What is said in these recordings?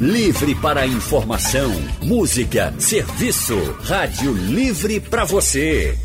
Livre para informação, música, serviço. Rádio Livre para você.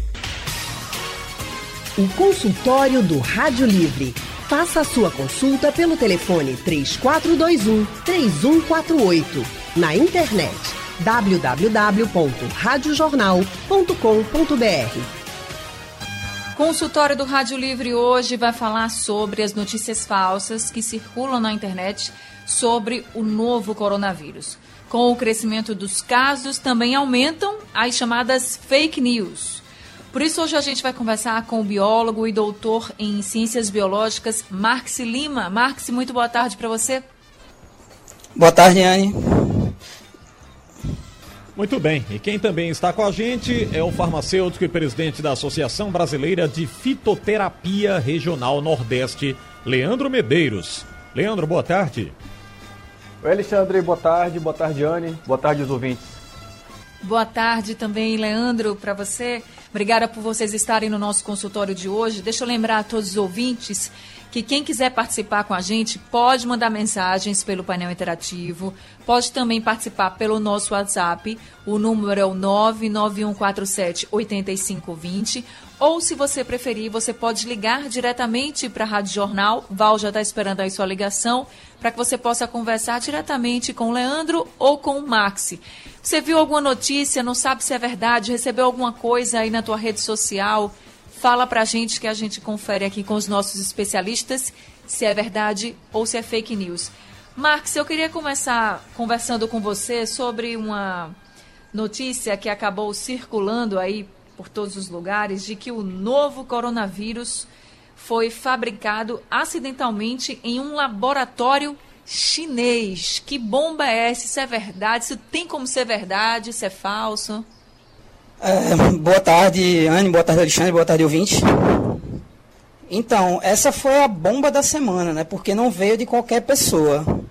O consultório do Rádio Livre. Faça a sua consulta pelo telefone 3421 3148. Na internet www.radiojornal.com.br. Consultório do Rádio Livre hoje vai falar sobre as notícias falsas que circulam na internet sobre o novo coronavírus. Com o crescimento dos casos, também aumentam as chamadas fake news. Por isso, hoje a gente vai conversar com o biólogo e doutor em ciências biológicas, Marx Lima. Marx, muito boa tarde para você. Boa tarde, Anne. Muito bem, e quem também está com a gente é o farmacêutico e presidente da Associação Brasileira de Fitoterapia Regional Nordeste, Leandro Medeiros. Leandro, boa tarde. Oi, Alexandre, boa tarde. Boa tarde, Anne. Boa tarde, os ouvintes. Boa tarde também, Leandro, para você. Obrigada por vocês estarem no nosso consultório de hoje. Deixa eu lembrar a todos os ouvintes que quem quiser participar com a gente pode mandar mensagens pelo painel interativo, pode também participar pelo nosso WhatsApp, o número é o 99147 8520, ou se você preferir, você pode ligar diretamente para a Rádio Jornal, Val já está esperando aí sua ligação, para que você possa conversar diretamente com o Leandro ou com o Maxi. Você viu alguma notícia, não sabe se é verdade, recebeu alguma coisa aí na tua rede social, Fala pra gente que a gente confere aqui com os nossos especialistas se é verdade ou se é fake news. Marx, eu queria começar conversando com você sobre uma notícia que acabou circulando aí por todos os lugares de que o novo coronavírus foi fabricado acidentalmente em um laboratório chinês. Que bomba é essa? Isso é verdade? Isso tem como ser verdade? Isso é falso? É, boa tarde, Anne, boa tarde, Alexandre, boa tarde, ouvinte. Então, essa foi a bomba da semana, né? Porque não veio de qualquer pessoa.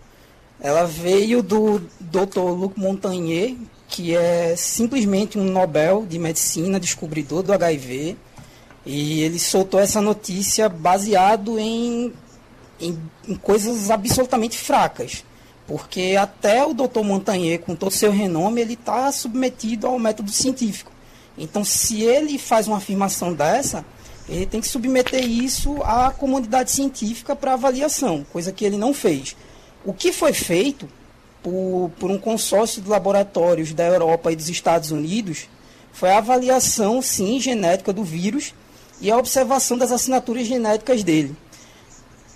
Ela veio do Dr. Luc Montagnier, que é simplesmente um Nobel de Medicina, descobridor do HIV. E ele soltou essa notícia baseado em, em, em coisas absolutamente fracas. Porque até o Dr. Montagnier, com todo seu renome, ele está submetido ao método científico. Então, se ele faz uma afirmação dessa, ele tem que submeter isso à comunidade científica para avaliação, coisa que ele não fez. O que foi feito por, por um consórcio de laboratórios da Europa e dos Estados Unidos foi a avaliação, sim, genética do vírus e a observação das assinaturas genéticas dele.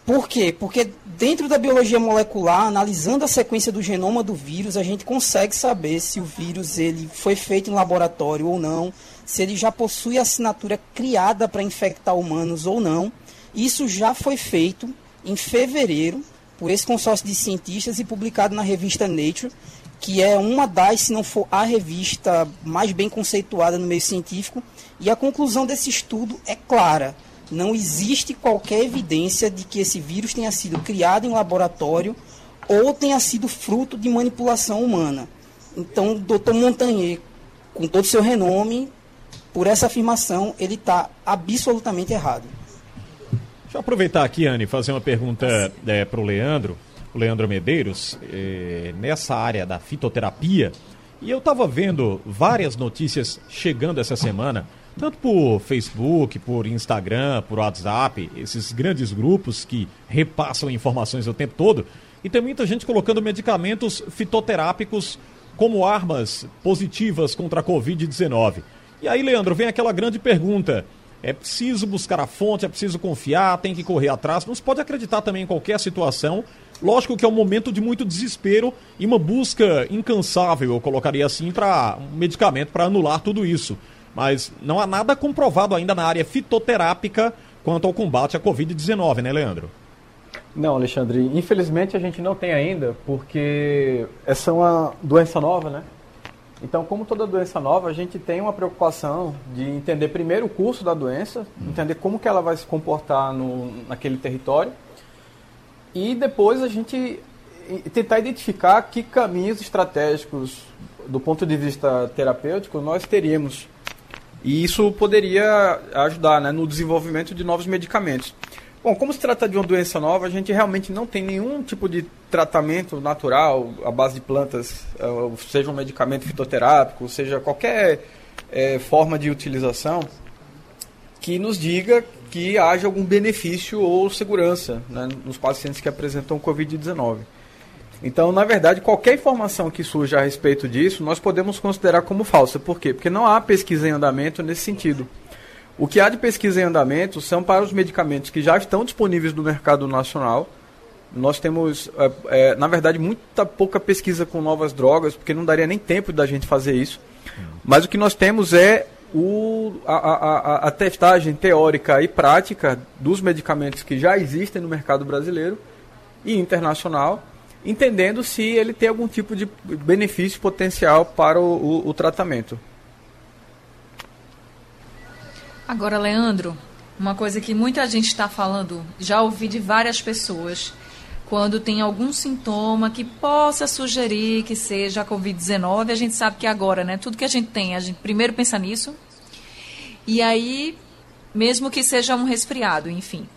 Por quê? Porque dentro da biologia molecular, analisando a sequência do genoma do vírus, a gente consegue saber se o vírus ele foi feito em laboratório ou não, se ele já possui assinatura criada para infectar humanos ou não. Isso já foi feito em fevereiro por esse consórcio de cientistas e publicado na revista Nature, que é uma das, se não for a revista mais bem conceituada no meio científico. E a conclusão desse estudo é clara não existe qualquer evidência de que esse vírus tenha sido criado em laboratório ou tenha sido fruto de manipulação humana. Então, o Dr. Montagnier, com todo o seu renome, por essa afirmação, ele está absolutamente errado. Deixa eu aproveitar aqui, Anne, fazer uma pergunta é, para o Leandro, o Leandro Medeiros, é, nessa área da fitoterapia. E eu estava vendo várias notícias chegando essa semana tanto por Facebook, por Instagram, por WhatsApp, esses grandes grupos que repassam informações o tempo todo, e tem muita gente colocando medicamentos fitoterápicos como armas positivas contra a Covid-19. E aí, Leandro, vem aquela grande pergunta. É preciso buscar a fonte, é preciso confiar, tem que correr atrás. Não se pode acreditar também em qualquer situação. Lógico que é um momento de muito desespero e uma busca incansável, eu colocaria assim, para um medicamento para anular tudo isso mas não há nada comprovado ainda na área fitoterápica quanto ao combate à Covid-19, né, Leandro? Não, Alexandre, infelizmente a gente não tem ainda, porque essa é uma doença nova, né? Então, como toda doença nova, a gente tem uma preocupação de entender primeiro o curso da doença, entender como que ela vai se comportar no, naquele território, e depois a gente tentar identificar que caminhos estratégicos, do ponto de vista terapêutico, nós teríamos e isso poderia ajudar né, no desenvolvimento de novos medicamentos. Bom, como se trata de uma doença nova, a gente realmente não tem nenhum tipo de tratamento natural à base de plantas, eh, seja um medicamento fitoterápico, seja qualquer é, forma de utilização que nos diga que haja algum benefício ou segurança né, nos pacientes que apresentam Covid-19. Então, na verdade, qualquer informação que surja a respeito disso, nós podemos considerar como falsa. Por quê? Porque não há pesquisa em andamento nesse sentido. O que há de pesquisa em andamento são para os medicamentos que já estão disponíveis no mercado nacional. Nós temos, é, é, na verdade, muita pouca pesquisa com novas drogas, porque não daria nem tempo da gente fazer isso. Mas o que nós temos é o, a, a, a, testagem teórica e prática dos medicamentos que já existem no mercado brasileiro e internacional, entendendo se ele tem algum tipo de benefício potencial para o, o, o tratamento. Agora, Leandro, uma coisa que muita gente está falando, já ouvi de várias pessoas, quando tem algum sintoma que possa sugerir que seja a Covid-19, a gente sabe que agora, né? Tudo que a gente tem, a gente primeiro pensa nisso. E aí, mesmo que seja um resfriado, enfim.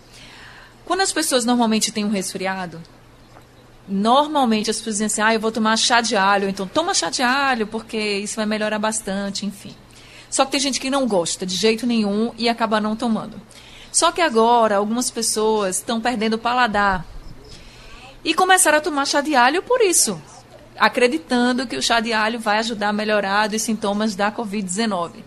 Quando as pessoas normalmente têm um resfriado, normalmente as pessoas dizem assim: ah, eu vou tomar chá de alho, então toma chá de alho, porque isso vai melhorar bastante, enfim. Só que tem gente que não gosta de jeito nenhum e acaba não tomando. Só que agora algumas pessoas estão perdendo o paladar e começaram a tomar chá de alho por isso, acreditando que o chá de alho vai ajudar a melhorar os sintomas da Covid-19.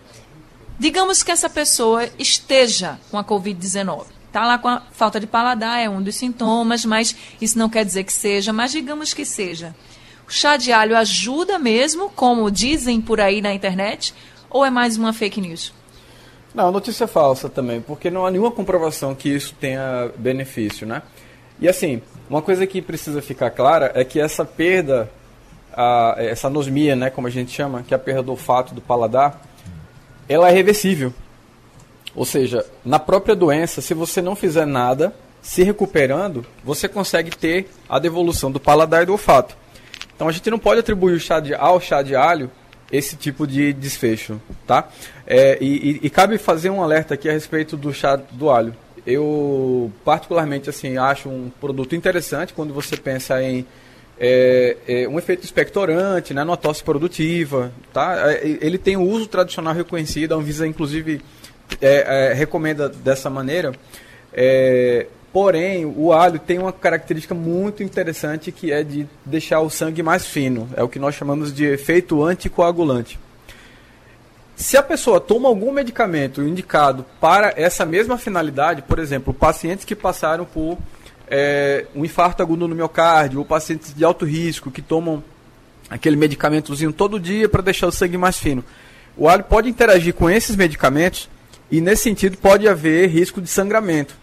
Digamos que essa pessoa esteja com a Covid-19. Está lá com a falta de paladar, é um dos sintomas, mas isso não quer dizer que seja, mas digamos que seja. O chá de alho ajuda mesmo, como dizem por aí na internet, ou é mais uma fake news? Não, notícia falsa também, porque não há nenhuma comprovação que isso tenha benefício, né? E assim, uma coisa que precisa ficar clara é que essa perda, a, essa anosmia, né, como a gente chama, que é a perda do olfato do paladar, ela é reversível. Ou seja, na própria doença, se você não fizer nada, se recuperando, você consegue ter a devolução do paladar e do olfato. Então a gente não pode atribuir chá de, ao chá de alho esse tipo de desfecho, tá? É, e, e, e, cabe fazer um alerta aqui a respeito do chá do alho. Eu particularmente assim acho um produto interessante quando você pensa em é, é, um efeito expectorante, né, numa tosse produtiva, tá? É, ele tem o uso tradicional reconhecido, a Anvisa inclusive é, é, recomenda dessa maneira. Porém, o alho tem uma característica muito interessante que é de deixar o sangue mais fino. É o que nós chamamos de efeito anticoagulante. Se a pessoa toma algum medicamento indicado para essa mesma finalidade, por exemplo, pacientes que passaram por é, um infarto agudo no miocárdio, ou pacientes de alto risco que tomam aquele medicamentozinho todo dia para deixar o sangue mais fino. O alho pode interagir com esses medicamentos e, nesse sentido, pode haver risco de sangramento.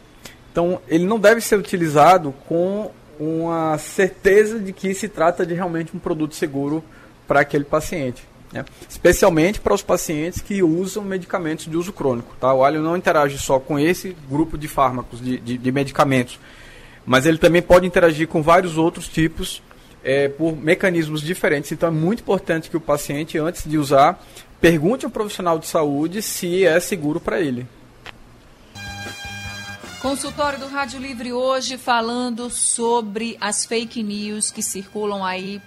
Então, ele não deve ser utilizado com uma certeza de que se trata de realmente um produto seguro para aquele paciente. Né? Especialmente para os pacientes que usam medicamentos de uso crônico. Tá? O alho não interage só com esse grupo de fármacos, de, de, de medicamentos, mas ele também pode interagir com vários outros tipos é, por mecanismos diferentes. Então é muito importante que o paciente, antes de usar, pergunte ao profissional de saúde se é seguro para ele. Consultório do Rádio Livre hoje falando sobre as fake news que circulam aí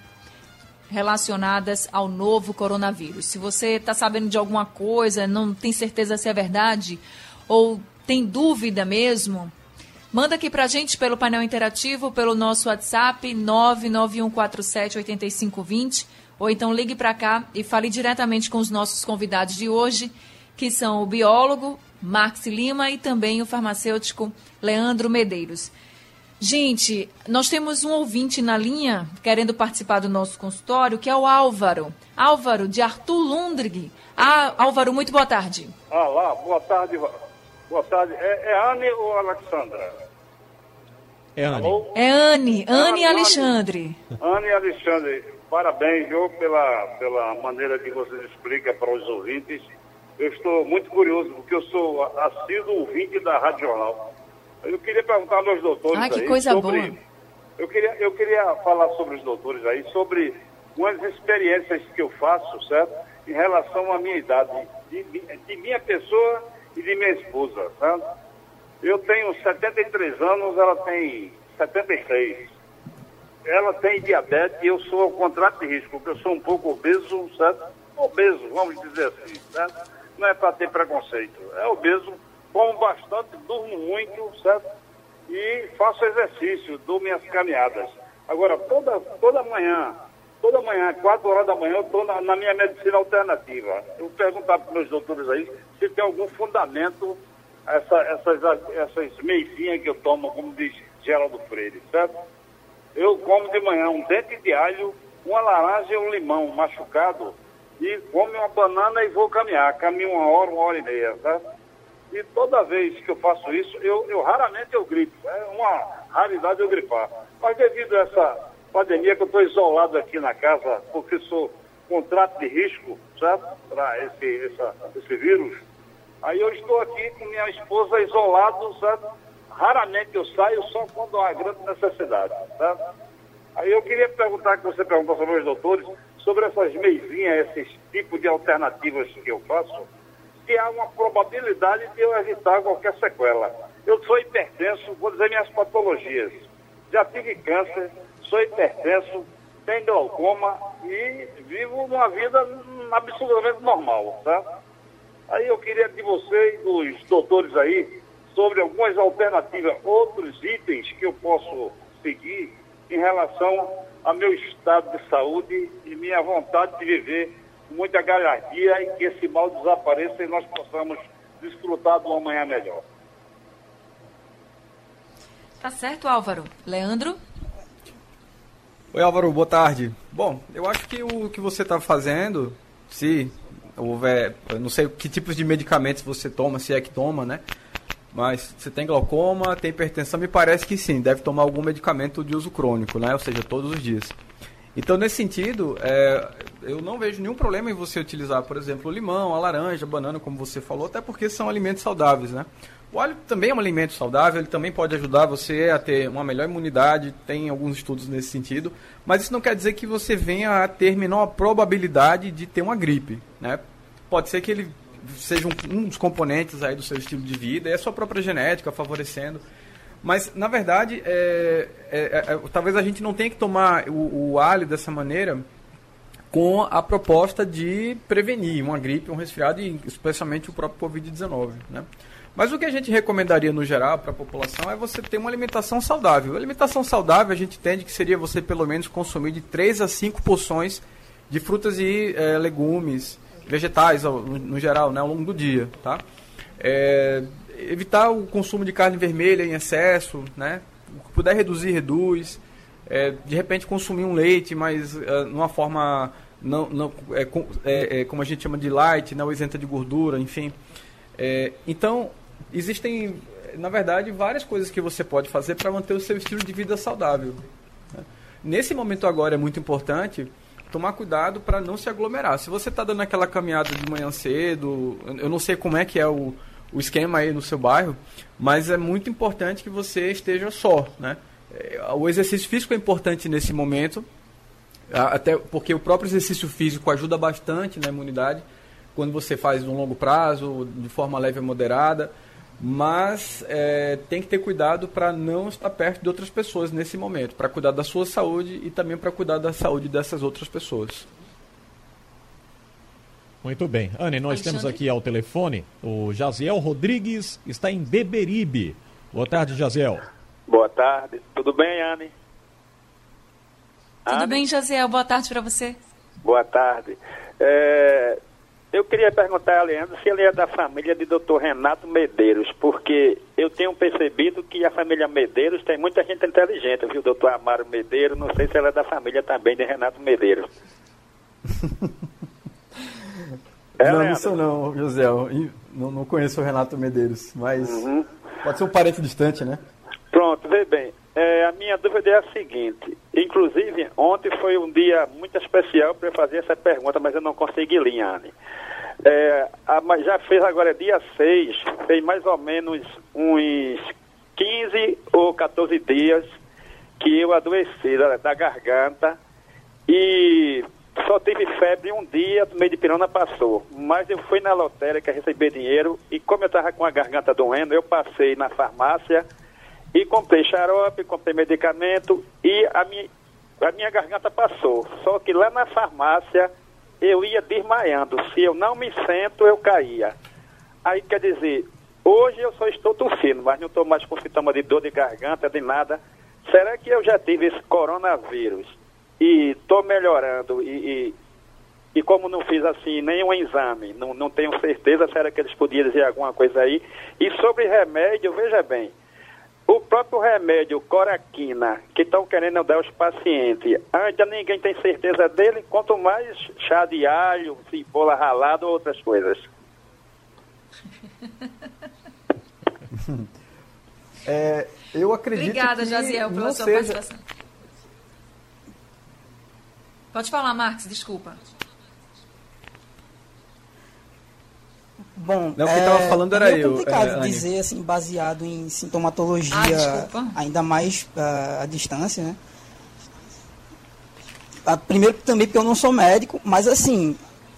relacionadas ao novo coronavírus. Se você está sabendo de alguma coisa, não tem certeza se é verdade ou tem dúvida mesmo, manda aqui para a gente pelo painel interativo, pelo nosso WhatsApp 991478520 ou então ligue para cá e fale diretamente com os nossos convidados de hoje, que são o biólogo Max Lima e também o farmacêutico Leandro Medeiros. Gente, nós temos um ouvinte na linha querendo participar do nosso consultório, que é o Álvaro. Álvaro, de Arthur Lundrig. Ah, Álvaro, muito boa tarde. Olá, boa tarde. Boa tarde. É, é Anne ou Alexandra? É Anne. Alô? É Anne, Anne e Alexandre. Anne e Alexandre, parabéns, viu, pela, pela maneira que vocês explicam para os ouvintes eu estou muito curioso, porque eu sou assíduo ouvinte da Rádio Jornal. Eu queria perguntar aos doutores ah, que aí coisa sobre... Boa. Eu queria, eu queria falar sobre os doutores aí, sobre umas experiências que eu faço, certo? Em relação à minha idade, de, de minha pessoa e de minha esposa, certo? Eu tenho 73 anos, ela tem 76. Ela tem diabetes e eu sou ao contrato de risco, porque eu sou um pouco obeso, certo? Obeso, vamos dizer assim, certo? Não é para ter preconceito, é obeso, como bastante, durmo muito, certo? E faço exercício, dou minhas caminhadas. Agora, toda, toda manhã, toda manhã, 4 horas da manhã, eu estou na, na, minha medicina alternativa. Eu perguntar para os meus doutores aí se tem algum fundamento essa, essas, essas meizinhas que eu tomo, como diz Geraldo Freire, certo? Eu como de manhã um dente de alho, uma laranja e um limão machucado e como uma banana e vou caminhar. Caminho uma hora, uma hora e meia, certo? E toda vez que eu faço isso, eu, eu raramente eu gripo. É uma raridade eu gripar. Mas devido a essa pandemia que eu estou isolado aqui na casa, porque sou contrato de risco, certo? Para esse, essa, esse vírus, Aí eu estou aqui com minha esposa isolado, sabe? Raramente eu saio, só quando há grande necessidade, sabe? Aí eu queria perguntar, que você perguntou sobre os doutores, sobre essas meizinhas, esses tipos de alternativas que eu faço, se há uma probabilidade de eu evitar qualquer sequela. Eu sou hipertenso, vou dizer minhas patologias. Já tive câncer, sou hipertenso, tenho glaucoma e vivo uma vida absolutamente normal, tá? Aí eu queria de vocês, dos doutores aí, sobre algumas alternativas, outros itens que eu posso seguir em relação ao meu estado de saúde e minha vontade de viver com muita galhardia e que esse mal desapareça e nós possamos desfrutar de uma manhã melhor. Tá certo, Álvaro. Leandro? Oi, Álvaro, boa tarde. Bom, eu acho que o que você está fazendo, se houver, eu não sei que tipos de medicamentos você toma, se é que toma, né? Mas você tem glaucoma, tem hipertensão, me parece que sim, deve tomar algum medicamento de uso crônico, né? Ou seja, todos os dias. Então, nesse sentido, é, eu não vejo nenhum problema em você utilizar, por exemplo, o limão, a laranja, a banana, como você falou, até porque são alimentos saudáveis, né? O alho também é um alimento saudável, ele também pode ajudar você a ter uma melhor imunidade, tem alguns estudos nesse sentido, mas isso não quer dizer que você venha a ter menor probabilidade de ter uma gripe, né? Pode ser que ele seja um, um dos componentes aí do seu estilo de vida, e a sua própria genética favorecendo. Mas, na verdade, é, é, é, é talvez a gente não tenha que tomar o, o alho dessa maneira com a proposta de prevenir uma gripe, um resfriado e especialmente o próprio Covid-19, né? Mas o que a gente recomendaria no geral para a população é você ter uma alimentação saudável. A alimentação saudável a gente entende que seria você pelo menos consumir de 3 a 5 porções de frutas e é, legumes, vegetais no, geral, né, ao longo do dia, tá? É, evitar o consumo de carne vermelha em excesso, né? O que puder reduzir, reduz. É, de repente consumir um leite, mas uh, numa forma não, não é, é, é, como a gente chama de light, não isenta de gordura, enfim. É, então existem, na verdade, várias coisas que você pode fazer para manter o seu estilo de vida saudável. Né? Nesse momento agora é muito importante tomar cuidado para não se aglomerar. Se você está dando aquela caminhada de manhã cedo, eu não sei como é que é o, o esquema aí no seu bairro, mas é muito importante que você esteja só, né? É, o exercício físico é importante nesse momento, até porque o próprio exercício físico ajuda bastante na imunidade, quando você faz no longo prazo, de forma leve e moderada mas é, tem que ter cuidado para não estar perto de outras pessoas nesse momento, para cuidar da sua saúde e também para cuidar da saúde dessas outras pessoas. Muito bem. Anne, nós Alexandre. temos aqui ao telefone o Jaziel Rodrigues, está em Beberibe. Boa tarde, Jaziel. Boa tarde. Tudo bem, Anne? Tudo Anne? bem, Jaziel. Boa tarde para você. Boa tarde. É, eu queria perguntar a Leandro se ele é da família de Dr. Renato Medeiros, porque eu tenho percebido que a família Medeiros tem muita gente inteligente, viu? Dr. Amaro Medeiros, não sei se ela é da família também de Renato Medeiros. é, não, não sou não, José. Não, não conheço o Renato Medeiros, mas uhum. pode ser um parente distante, né? Pronto, vê bem. É, a minha dúvida é a seguinte. Inclusive, ontem foi um dia muito especial para eu fazer essa pergunta, mas eu não consegui, Linhane. É, a, já fez agora dia 6, fez mais ou menos uns 15 ou 14 dias que eu adoeci da, da garganta e só tive febre um dia, meio de pirona passou. Mas eu fui na lotérica receber dinheiro e como eu estava com a garganta doendo, eu passei na farmácia e comprei xarope, comprei medicamento e a minha, a minha garganta passou. Só que lá na farmácia eu ia desmaiando. Se eu não me sento, eu caía. Aí quer dizer, hoje eu só estou tossindo, mas não estou mais com sintoma de dor de garganta, de nada. Será que eu já tive esse coronavírus? e estou melhorando e, e, e, como não fiz assim nenhum exame, não, não tenho certeza se era que eles podiam dizer alguma coisa aí. E sobre remédio, veja bem, o próprio remédio coraquina que estão querendo dar aos pacientes, ainda ninguém tem certeza dele, quanto mais chá de alho, cebola ralada ou outras coisas. É, eu acredito Obrigada, que Jaziel, pela sua seja... participação. Pode falar, Marcos, desculpa. Bom, Não, o que é, falando era é meio eu, complicado é, Anny. dizer assim, baseado em sintomatologia, Ah, ainda mais ah, à distância, né? Ah, primeiro também porque eu não sou médico, mas assim,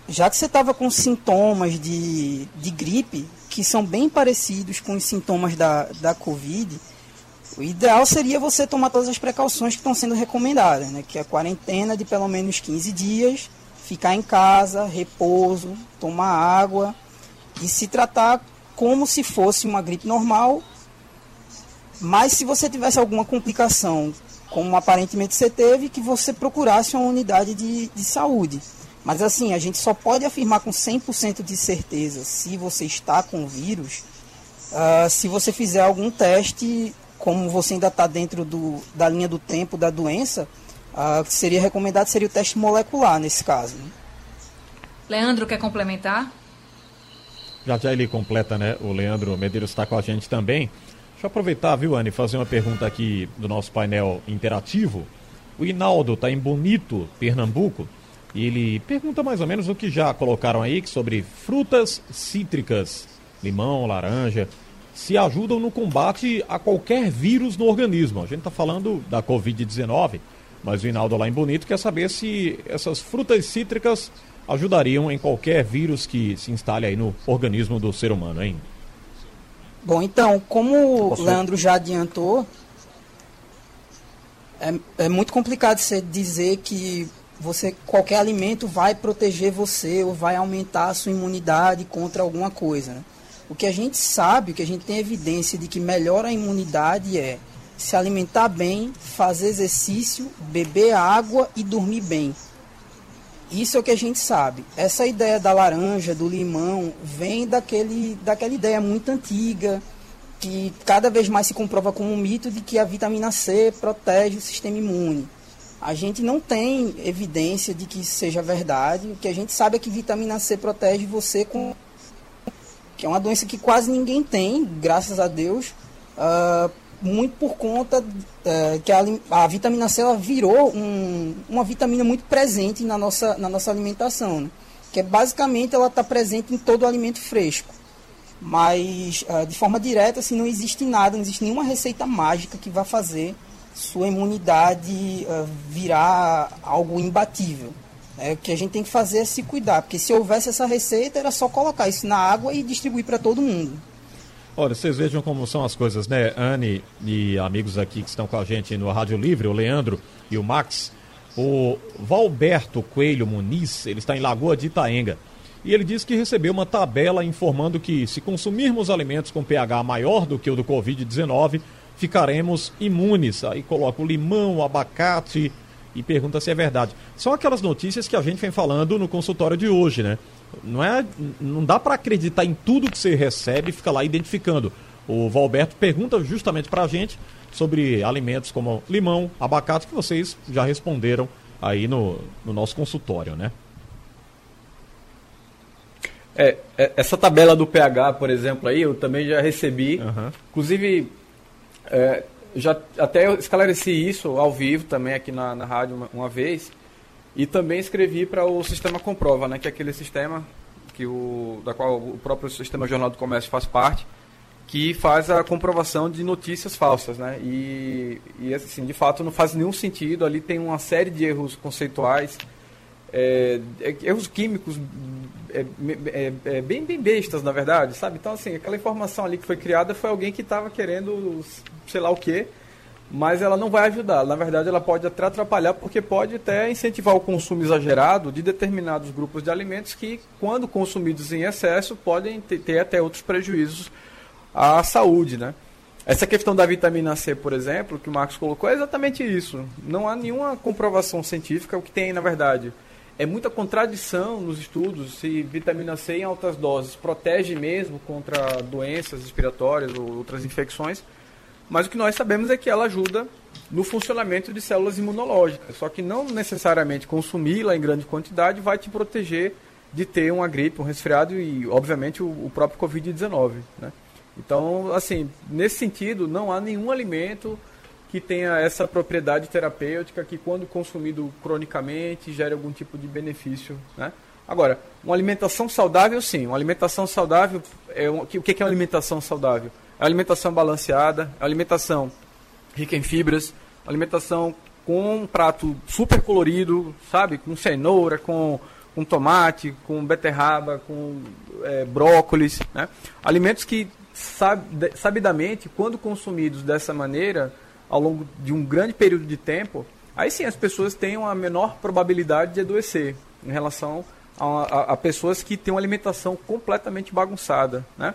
já que você estava com sintomas de, de gripe, que são bem parecidos com os sintomas da, da Covid, o ideal seria você tomar todas as precauções que estão sendo recomendadas, né? Que é a quarentena de pelo menos 15 dias, ficar em casa, repouso, tomar água e se tratar como se fosse uma gripe normal. Mas se você tivesse alguma complicação, como aparentemente você teve, que você procurasse uma unidade de, de saúde. Mas assim, a gente só pode afirmar com 100% de certeza se você está com o vírus, ah, se você fizer algum teste como você ainda está dentro do, da linha do tempo da doença, ah, o que seria recomendado seria o teste molecular nesse caso. né? Leandro, quer complementar? Já já ele completa, né? O Leandro Medeiros está com a gente também. Deixa eu aproveitar, viu, Anne, fazer uma pergunta aqui do nosso painel interativo. O Hinaldo está em Bonito, Pernambuco, e ele pergunta mais ou menos o que já colocaram aí sobre frutas cítricas, limão, laranja, se ajudam no combate a qualquer vírus no organismo. A gente está falando da Covid-19, mas o Hinaldo lá em Bonito quer saber se essas frutas cítricas ajudariam em qualquer vírus que se instale aí no organismo do ser humano, hein? Bom, então, como o Leandro já adiantou, é, é muito complicado você dizer que você qualquer alimento vai proteger você ou vai aumentar a sua imunidade contra alguma coisa. né? O que a gente sabe, o que a gente tem evidência de que melhora a imunidade é se alimentar bem, fazer exercício, beber água e dormir bem. Isso é o que a gente sabe. Essa ideia da laranja, do limão, vem daquele, daquela ideia muito antiga, que cada vez mais se comprova como um mito de que a vitamina C protege o sistema imune. A gente não tem evidência de que isso seja verdade. O que a gente sabe é que vitamina C protege você com. que é uma doença que quase ninguém tem, graças a Deus. ah, muito por conta eh, que a, a vitamina C ela virou um- uma vitamina muito presente na nossa, na nossa alimentação. né? Que é basicamente ela está presente em todo o alimento fresco. Mas ah, de forma direta, assim, não existe nada, não existe nenhuma receita mágica que vá fazer sua imunidade ah, virar algo imbatível. É, o que a gente tem que fazer é se cuidar, porque se houvesse essa receita, era só colocar isso na água e distribuir para todo mundo. Olha, vocês vejam como são as coisas, né? Anne e amigos aqui que estão com a gente no Rádio Livre, o Leandro e o Max. O Valberto Coelho Muniz, ele está em Lagoa de Itaenga. E ele disse que recebeu uma tabela informando que se consumirmos alimentos com pH maior do que o do Covid-19, ficaremos imunes. Aí coloca o limão, o abacate e pergunta se é verdade. São aquelas notícias que a gente vem falando no consultório de hoje, né? Não, é, não dá para acreditar em tudo que você recebe e fica lá identificando. O Valberto pergunta justamente para a gente sobre alimentos como limão, abacate, que vocês já responderam aí no, no nosso consultório, né? É, é, essa tabela do pH, por exemplo, aí, eu também já recebi. Aham. Inclusive, é, já até eu esclareci isso ao vivo também aqui na, na rádio uma, uma vez. E também escrevi para o Sistema Comprova, né, que é aquele sistema que o, da qual o próprio Sistema Jornal do Comércio faz parte, que faz a comprovação de notícias falsas. Né? E, e assim, de fato, não faz nenhum sentido. Ali tem uma série de erros conceituais é, é, erros químicos é, é, é, bem, bem bestas, na verdade, sabe? Então, assim, aquela informação ali que foi criada foi alguém que estava querendo sei lá o quê, mas ela não vai ajudar. Na verdade, ela pode até atrapalhar, porque pode até incentivar o consumo exagerado de determinados grupos de alimentos que, quando consumidos em excesso, podem ter, até outros prejuízos à saúde, né? Essa questão da vitamina C, por exemplo, que o Marcos colocou, é exatamente isso. Não há nenhuma comprovação científica. O que tem, na verdade, é muita contradição nos estudos se vitamina C em altas doses protege mesmo contra doenças respiratórias ou outras infecções. Mas o que nós sabemos é que ela ajuda no funcionamento de células imunológicas. Só que não necessariamente consumi-la em grande quantidade vai te proteger de ter uma gripe, um resfriado e, obviamente, o, próprio Covid-19. Né? Então, assim, nesse sentido, não há nenhum alimento que tenha essa propriedade terapêutica que, quando consumido cronicamente, gere algum tipo de benefício. Né? Agora, uma alimentação saudável, sim. Uma alimentação saudável, é, o que é uma alimentação saudável? É alimentação balanceada, é alimentação rica em fibras, alimentação com um prato super colorido, sabe? Com cenoura, com, com tomate, com beterraba, com é, brócolis, né? Alimentos que sabidamente, quando consumidos dessa maneira, ao longo de um grande período de tempo, aí sim as pessoas têm uma menor probabilidade de adoecer em relação a, a, a pessoas que têm uma alimentação completamente bagunçada, né?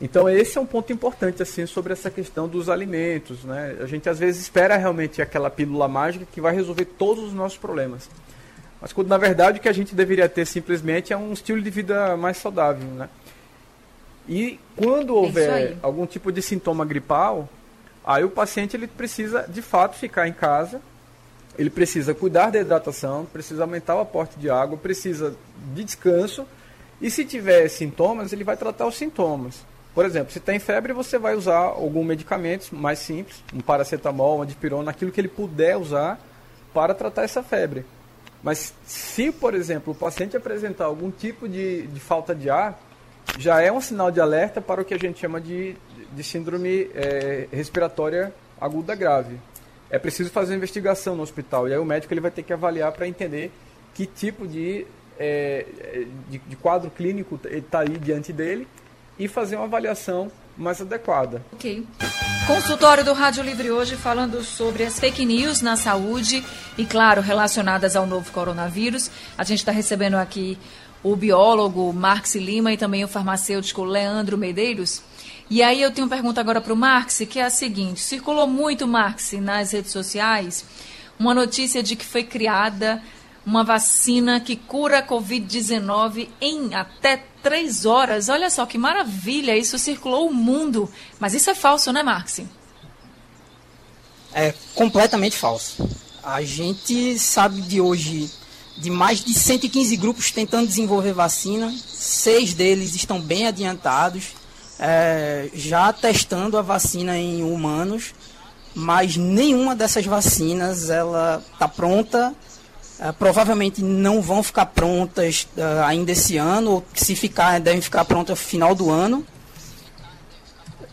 Então esse é um ponto importante assim sobre essa questão dos alimentos, né? A gente às vezes espera realmente aquela pílula mágica que vai resolver todos os nossos problemas. Mas quando na verdade o que a gente deveria ter simplesmente é um estilo de vida mais saudável, né? E quando é houver algum tipo de sintoma gripal, aí o paciente ele precisa de fato ficar em casa, ele precisa cuidar da hidratação, precisa aumentar o aporte de água, precisa de descanso e se tiver sintomas, ele vai tratar os sintomas. Por exemplo, se tem febre, você vai usar algum medicamento mais simples, um paracetamol, uma dipirona, aquilo que ele puder usar para tratar essa febre. Mas se, por exemplo, o paciente apresentar algum tipo de, de falta de ar, já é um sinal de alerta para o que a gente chama de, de síndrome é, respiratória aguda grave. É preciso fazer uma investigação no hospital e aí o médico ele vai ter que avaliar para entender que tipo de, é, de, de quadro clínico está aí diante dele e fazer uma avaliação mais adequada. Ok. Consultório do Rádio Livre hoje falando sobre as fake news na saúde e, claro, relacionadas ao novo coronavírus. A gente está recebendo aqui o biólogo Marx Lima e também o farmacêutico Leandro Medeiros. E aí eu tenho uma pergunta agora para o Marx, que é a seguinte: circulou muito, Marx, nas redes sociais, uma notícia de que foi criada uma vacina que cura a Covid-19 em até três horas. Olha só que maravilha, isso circulou o mundo. Mas isso é falso, né, Marx? É completamente falso. A gente sabe de hoje de mais de 115 grupos tentando desenvolver vacina, seis deles estão bem adiantados, é, já testando a vacina em humanos, mas nenhuma dessas vacinas ela está pronta Uh, provavelmente não vão ficar prontas uh, ainda esse ano, ou se ficar, devem ficar prontas no final do ano.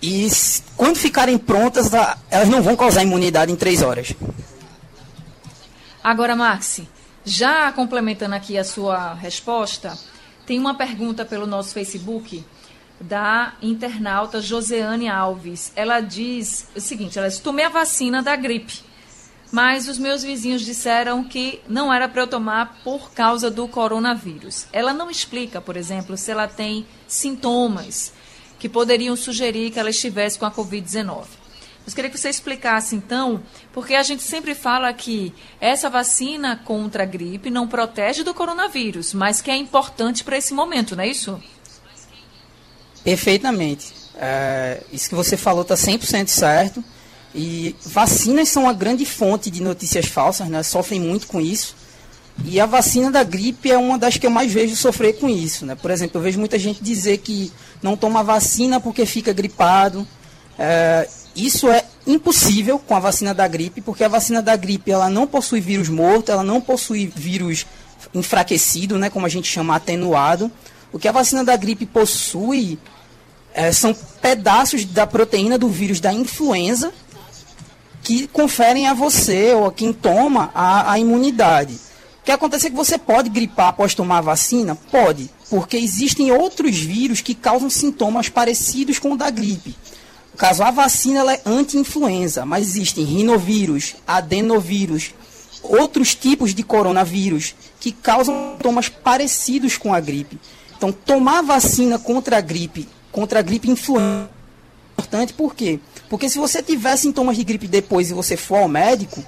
E quando ficarem prontas, uh, elas não vão causar imunidade em três horas. Agora, Maxi, já complementando aqui a sua resposta, tem uma pergunta pelo nosso Facebook da internauta Joseane Alves. Ela diz o seguinte: ela diz, tomei a vacina da gripe mas os meus vizinhos disseram que não era para eu tomar por causa do coronavírus. Ela não explica, por exemplo, se ela tem sintomas que poderiam sugerir que ela estivesse com a Covid-19. Eu queria que você explicasse, então, porque a gente sempre fala que essa vacina contra a gripe não protege do coronavírus, mas que é importante para esse momento, não é isso? Perfeitamente. É, isso que você falou está 100% certo. E vacinas são uma grande fonte de notícias falsas, né? Sofrem muito com isso. E a vacina da gripe é uma das que eu mais vejo sofrer com isso, né? Por exemplo, eu vejo muita gente dizer que não toma vacina porque fica gripado. É, isso é impossível com a vacina da gripe, porque a vacina da gripe ela não possui vírus morto, ela não possui vírus enfraquecido, né? Como a gente chama atenuado. O que a vacina da gripe possui é, são pedaços da proteína do vírus da influenza que conferem a você ou a quem toma a, a imunidade. O que acontece é que você pode gripar após tomar a vacina? Pode, porque existem outros vírus que causam sintomas parecidos com o da gripe. No caso, a vacina ela é anti-influenza, mas existem rinovírus, adenovírus, outros tipos de coronavírus que causam sintomas parecidos com a gripe. Então, tomar vacina contra a gripe, contra a gripe influenza, é importante por quê? Porque se você tiver sintomas de gripe depois e você for ao médico,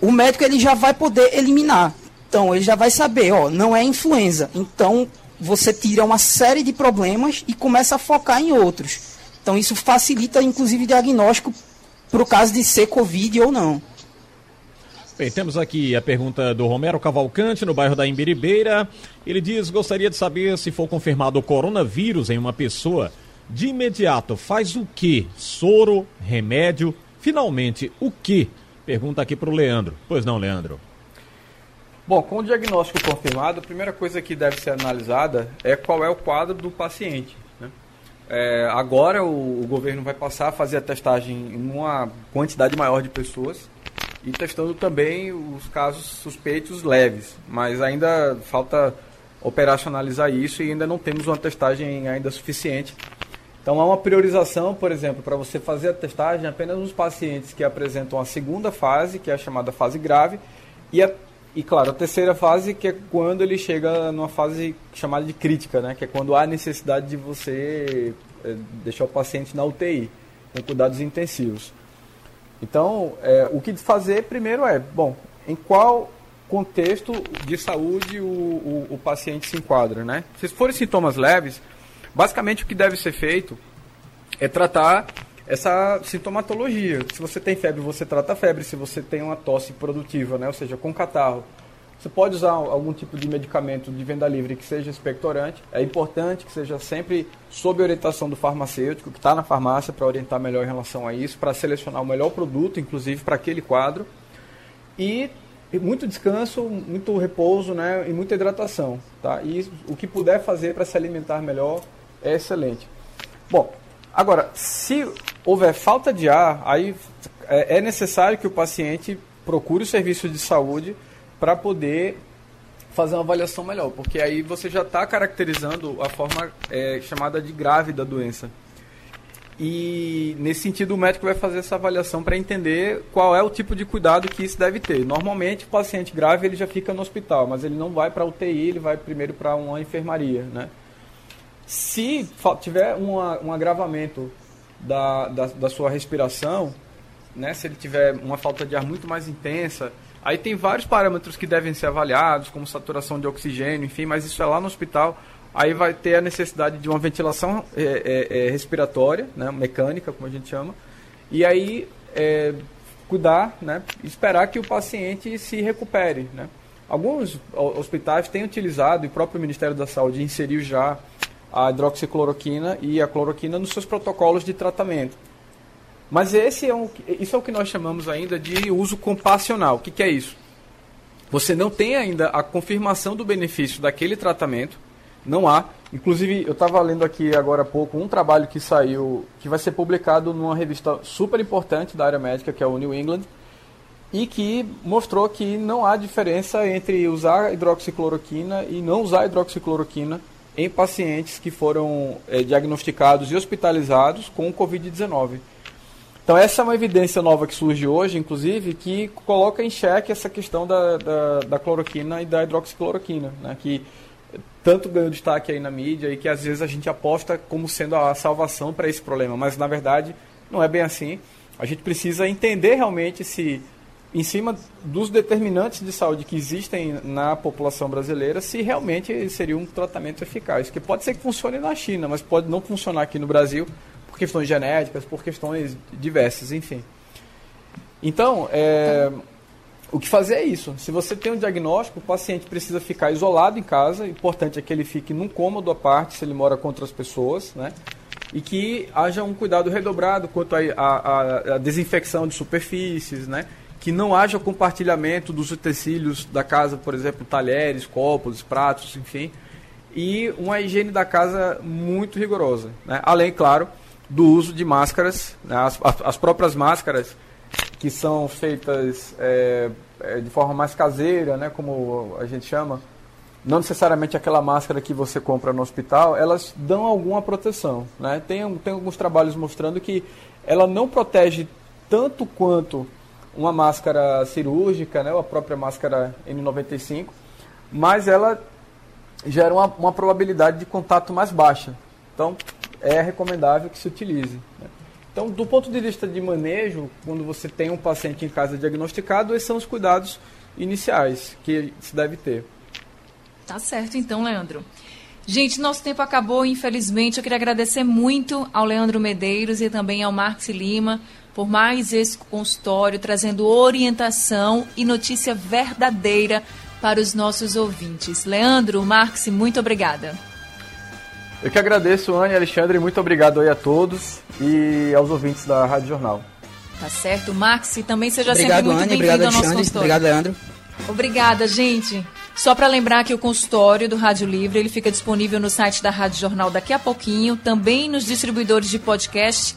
o médico ele já vai poder eliminar. Então, ele já vai saber, ó, não é influenza. Então, você tira uma série de problemas e começa a focar em outros. Então, isso facilita, inclusive, o diagnóstico para o caso de ser Covid ou não. Bem, temos aqui a pergunta do Romero Cavalcante, no bairro da Imbiribeira. Ele diz: gostaria de saber se for confirmado o coronavírus em uma pessoa, de imediato faz o que? Soro, remédio? Finalmente, o que? Pergunta aqui para o Leandro. Pois não, Leandro? Bom, com o diagnóstico confirmado, a primeira coisa que deve ser analisada é qual é o quadro do paciente. Né? É, agora o, o, governo vai passar a fazer a testagem em uma quantidade maior de pessoas e testando também os casos suspeitos leves, mas ainda falta operacionalizar isso e ainda não temos uma testagem ainda suficiente então há uma priorização, por exemplo, para você fazer a testagem apenas nos pacientes que apresentam a segunda fase, que é a chamada fase grave, e, a, e claro, a terceira fase, que é quando ele chega numa fase chamada de crítica, né? que é quando há necessidade de você é, deixar o paciente na UTI, com cuidados intensivos. Então, é, o que fazer primeiro é, bom, em qual contexto de saúde o, o, o paciente se enquadra, né? Se forem sintomas leves, Basicamente, o que deve ser feito é tratar essa sintomatologia. Se você tem febre, você trata a febre. Se você tem uma tosse produtiva, né, ou seja, com catarro, você pode usar algum tipo de medicamento de venda livre que seja expectorante. É importante que seja sempre sob orientação do farmacêutico, que está na farmácia, para orientar melhor em relação a isso, para selecionar o melhor produto, inclusive para aquele quadro. E muito descanso, muito repouso né, e muita hidratação. Tá? E o que puder fazer para se alimentar melhor, é excelente. Bom, agora, se houver falta de ar, aí é, é necessário que o paciente procure o serviço de saúde para poder fazer uma avaliação melhor, porque aí você já está caracterizando a forma é, chamada de grave da doença. E nesse sentido o médico vai fazer essa avaliação para entender qual é o tipo de cuidado que isso deve ter. Normalmente o paciente grave ele já fica no hospital, mas ele não vai para UTI, ele vai primeiro para uma enfermaria, né? Se tiver uma, um agravamento da, da, da, sua respiração, né, se ele tiver uma falta de ar muito mais intensa, aí tem vários parâmetros que devem ser avaliados, como saturação de oxigênio, enfim, mas isso é lá no hospital. Aí vai ter a necessidade de uma ventilação é, é, é, respiratória, né, mecânica, como a gente chama, e aí é, cuidar, né, esperar que o paciente se recupere. Né. Alguns hospitais têm utilizado, e o próprio Ministério da Saúde inseriu já a hidroxicloroquina e a cloroquina nos seus protocolos de tratamento. Mas esse é um, isso é o que nós chamamos ainda de uso compassional. O que, que é isso? Você não tem ainda a confirmação do benefício daquele tratamento, não há. Inclusive, eu estava lendo aqui agora há pouco um trabalho que saiu, que vai ser publicado numa revista super importante da área médica, que é o New England, e que mostrou que não há diferença entre usar hidroxicloroquina e não usar hidroxicloroquina em pacientes que foram é, diagnosticados e hospitalizados com Covid-19. Então, essa é uma evidência nova que surge hoje, inclusive, que coloca em xeque essa questão da, da, da cloroquina e da hidroxicloroquina, né, que tanto ganhou destaque aí na mídia e que às vezes a gente aposta como sendo a salvação para esse problema, mas na verdade não é bem assim. A gente precisa entender realmente se em cima dos determinantes de saúde que existem na população brasileira, se realmente seria um tratamento eficaz. Que pode ser que funcione na China, mas pode não funcionar aqui no Brasil por questões genéticas, por questões diversas, enfim. Então, é, o que fazer é isso. Se você tem um diagnóstico, o paciente precisa ficar isolado em casa. O importante é que ele fique num cômodo à parte, se ele mora com outras pessoas, né? E que haja um cuidado redobrado quanto à desinfecção de superfícies, né? Que não haja compartilhamento dos utensílios da casa, por exemplo, talheres, copos, pratos, enfim, e uma higiene da casa muito rigorosa. Né? Além, claro, do uso de máscaras, né? as, as, próprias máscaras que são feitas é, é, de forma mais caseira, né, como a gente chama, não necessariamente aquela máscara que você compra no hospital, elas dão alguma proteção. Né? Tem, tem alguns trabalhos mostrando que ela não protege tanto quanto uma máscara cirúrgica, né, ou a própria máscara N95, mas ela gera uma, uma probabilidade de contato mais baixa. Então, é recomendável que se utilize. Né? Então, do ponto de vista de manejo, quando você tem um paciente em casa diagnosticado, esses são os cuidados iniciais que se deve ter. Tá certo, então, Leandro. Gente, nosso tempo acabou, infelizmente. Eu queria agradecer muito ao Leandro Medeiros e também ao Marcos Lima por mais esse consultório, trazendo orientação e notícia verdadeira para os nossos ouvintes. Leandro, Marcos, muito obrigada. Eu que agradeço, Anne e Alexandre, muito obrigado aí a todos e aos ouvintes da Rádio Jornal. Tá certo, Max, também seja obrigado, sempre muito bem-vindo ao nosso consultório. Obrigado, Leandro. Obrigada, gente. Só para lembrar que o consultório do Rádio Livre ele fica disponível no site da Rádio Jornal daqui a pouquinho, também nos distribuidores de podcast